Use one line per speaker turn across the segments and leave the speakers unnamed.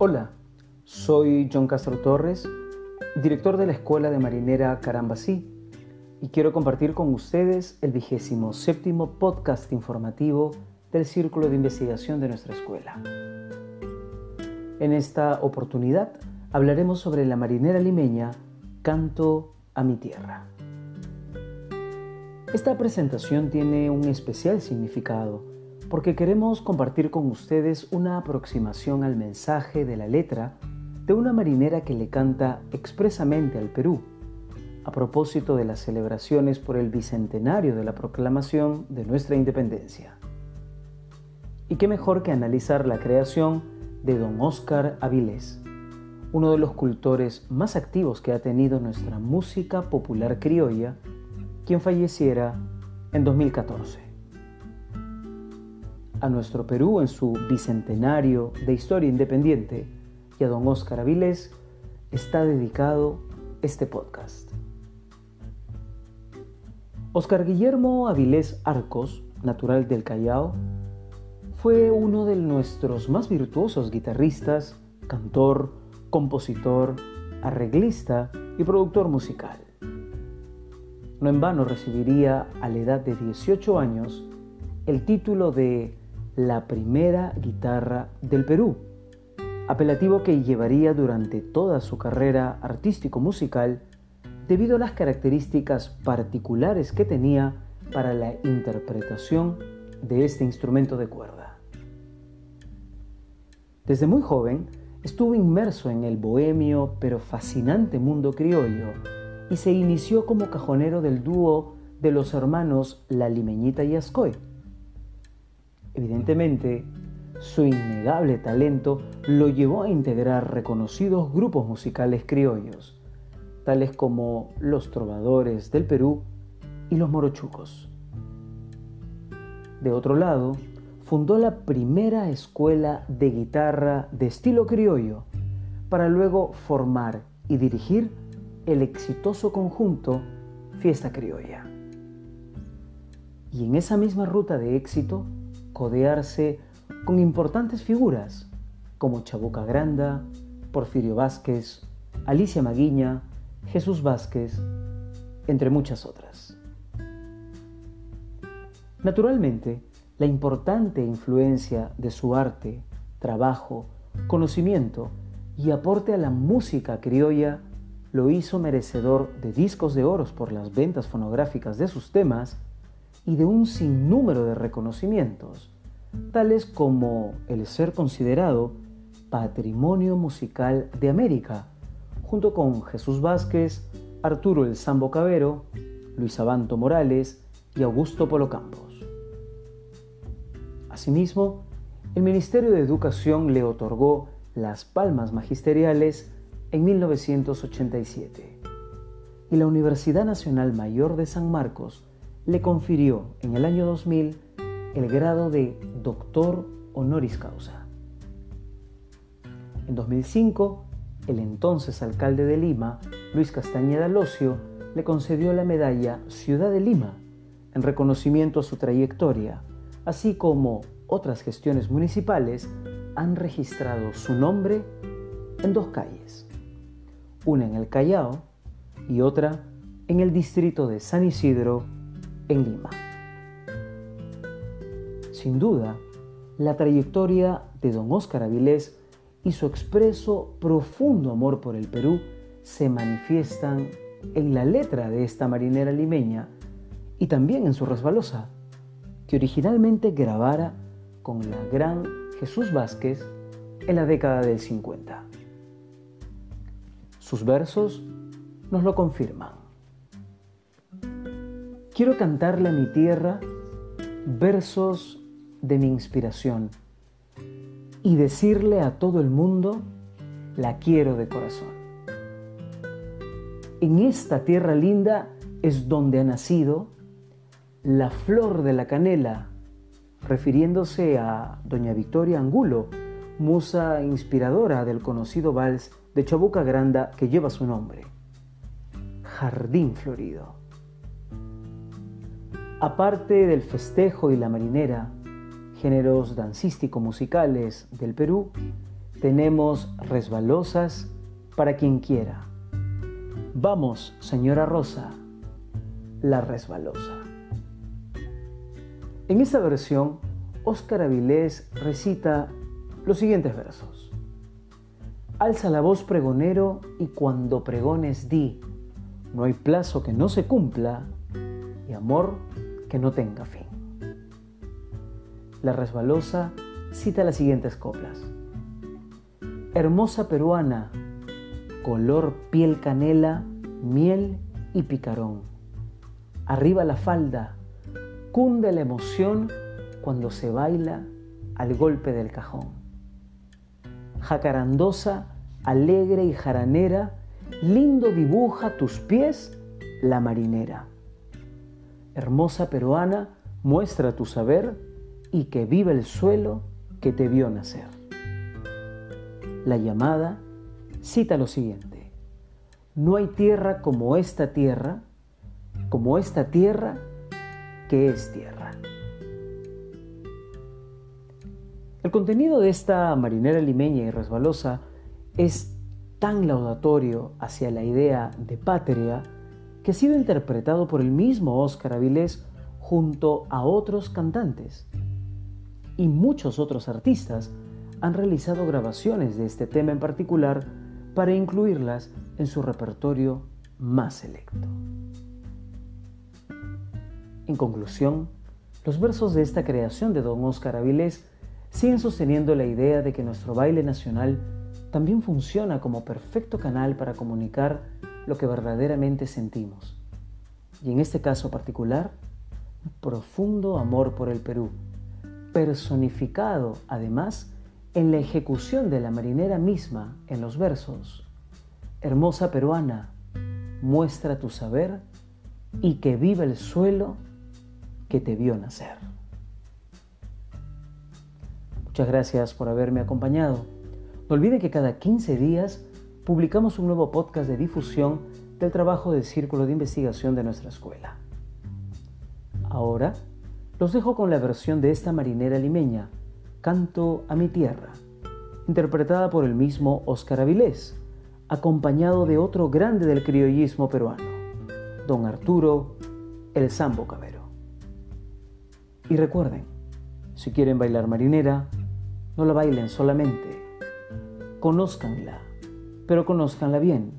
Hola, soy John Castro Torres, director de la Escuela de Marinera Carambasí, y quiero compartir con ustedes el vigésimo séptimo podcast informativo del Círculo de Investigación de nuestra escuela. En esta oportunidad hablaremos sobre la marinera limeña Canto a mi tierra. Esta presentación tiene un especial significado porque queremos compartir con ustedes una aproximación al mensaje de la letra de una marinera que le canta expresamente al Perú, a propósito de las celebraciones por el bicentenario de la proclamación de nuestra independencia. Y qué mejor que analizar la creación de don Óscar Avilés, uno de los cultores más activos que ha tenido nuestra música popular criolla, quien falleciera en 2014 a nuestro Perú en su bicentenario de historia independiente y a don Óscar Avilés está dedicado este podcast. Óscar Guillermo Avilés Arcos, natural del Callao, fue uno de nuestros más virtuosos guitarristas, cantor, compositor, arreglista y productor musical. No en vano recibiría a la edad de 18 años el título de la primera guitarra del Perú, apelativo que llevaría durante toda su carrera artístico-musical debido a las características particulares que tenía para la interpretación de este instrumento de cuerda. Desde muy joven estuvo inmerso en el bohemio pero fascinante mundo criollo y se inició como cajonero del dúo de los hermanos La Limeñita y Ascoy Evidentemente, su innegable talento lo llevó a integrar reconocidos grupos musicales criollos, tales como los Trovadores del Perú y los Morochucos. De otro lado, fundó la primera escuela de guitarra de estilo criollo, para luego formar y dirigir el exitoso conjunto Fiesta Criolla. Y en esa misma ruta de éxito, codearse con importantes figuras como Chabuca Granda, Porfirio Vázquez, Alicia Maguiña, Jesús Vázquez, entre muchas otras. Naturalmente, la importante influencia de su arte, trabajo, conocimiento y aporte a la música criolla lo hizo merecedor de discos de oros por las ventas fonográficas de sus temas y de un sinnúmero de reconocimientos, tales como el ser considerado Patrimonio Musical de América, junto con Jesús Vázquez, Arturo el Sambo Cabero, Luis Abanto Morales y Augusto Polo Campos. Asimismo, el Ministerio de Educación le otorgó las palmas magisteriales en 1987 y la Universidad Nacional Mayor de San Marcos le confirió en el año 2000 el grado de doctor honoris causa. En 2005, el entonces alcalde de Lima, Luis Castañeda Locio, le concedió la medalla Ciudad de Lima en reconocimiento a su trayectoria, así como otras gestiones municipales han registrado su nombre en dos calles, una en el Callao y otra en el distrito de San Isidro en Lima. Sin duda, la trayectoria de don Óscar Avilés y su expreso profundo amor por el Perú se manifiestan en la letra de esta marinera limeña y también en su resbalosa, que originalmente grabara con la gran Jesús Vázquez en la década del 50. Sus versos nos lo confirman. Quiero cantarle a mi tierra versos de mi inspiración y decirle a todo el mundo, la quiero de corazón. En esta tierra linda es donde ha nacido la flor de la canela, refiriéndose a doña Victoria Angulo, musa inspiradora del conocido vals de Chabuca Granda que lleva su nombre. Jardín Florido. Aparte del festejo y la marinera, géneros dancístico-musicales del Perú, tenemos resbalosas para quien quiera. Vamos, señora Rosa, la resbalosa. En esta versión, Óscar Avilés recita los siguientes versos. Alza la voz pregonero y cuando pregones di, no hay plazo que no se cumpla y amor que no tenga fin. La resbalosa cita las siguientes coplas. Hermosa peruana, color piel canela, miel y picarón. Arriba la falda, cunde la emoción cuando se baila al golpe del cajón. Jacarandosa, alegre y jaranera, lindo dibuja tus pies la marinera. Hermosa peruana, muestra tu saber y que viva el suelo que te vio nacer. La llamada cita lo siguiente. No hay tierra como esta tierra, como esta tierra que es tierra. El contenido de esta marinera limeña y resbalosa es tan laudatorio hacia la idea de patria que ha sido interpretado por el mismo Óscar Avilés junto a otros cantantes. Y muchos otros artistas han realizado grabaciones de este tema en particular para incluirlas en su repertorio más selecto. En conclusión, los versos de esta creación de don Óscar Avilés siguen sosteniendo la idea de que nuestro baile nacional también funciona como perfecto canal para comunicar lo que verdaderamente sentimos. Y en este caso particular, un profundo amor por el Perú, personificado además en la ejecución de la marinera misma en los versos. Hermosa peruana, muestra tu saber y que viva el suelo que te vio nacer. Muchas gracias por haberme acompañado. No olvide que cada 15 días publicamos un nuevo podcast de difusión del trabajo del Círculo de Investigación de nuestra escuela. Ahora los dejo con la versión de esta marinera limeña, Canto a mi tierra, interpretada por el mismo Óscar Avilés, acompañado de otro grande del criollismo peruano, don Arturo El Sambo Cabero. Y recuerden, si quieren bailar marinera, no la bailen solamente, conózcanla, pero conózcanla bien,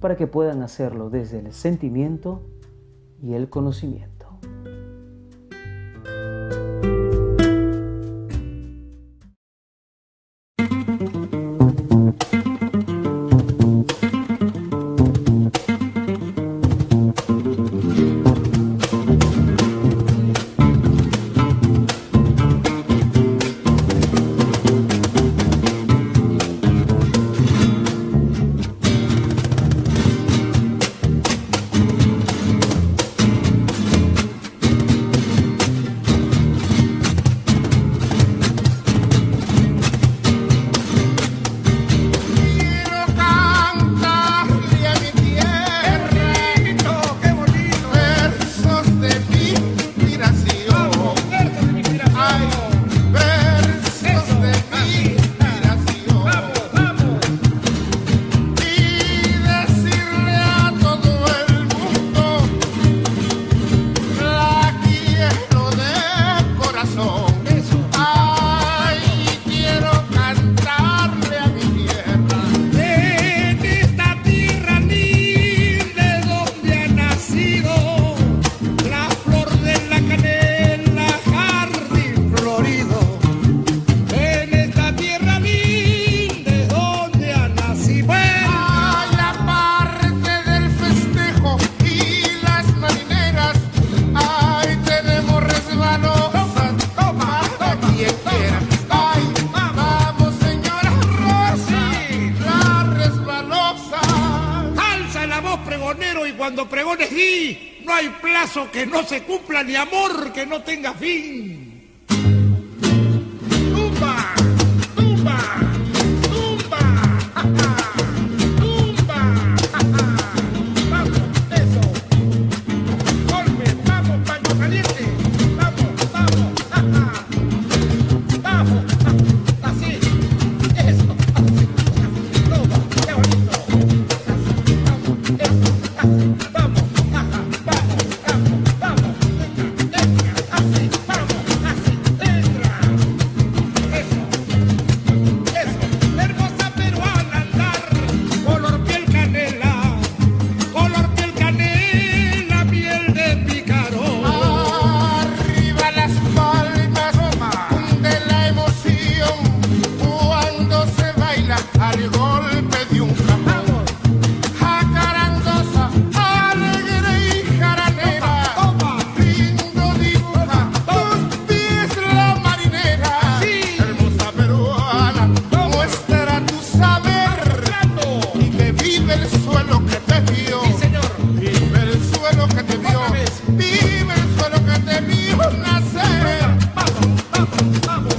para que puedan hacerlo desde el sentimiento y el conocimiento.
Cuando pregones y no hay plazo que no se cumpla ni amor que no tenga fin. ¡Vamos!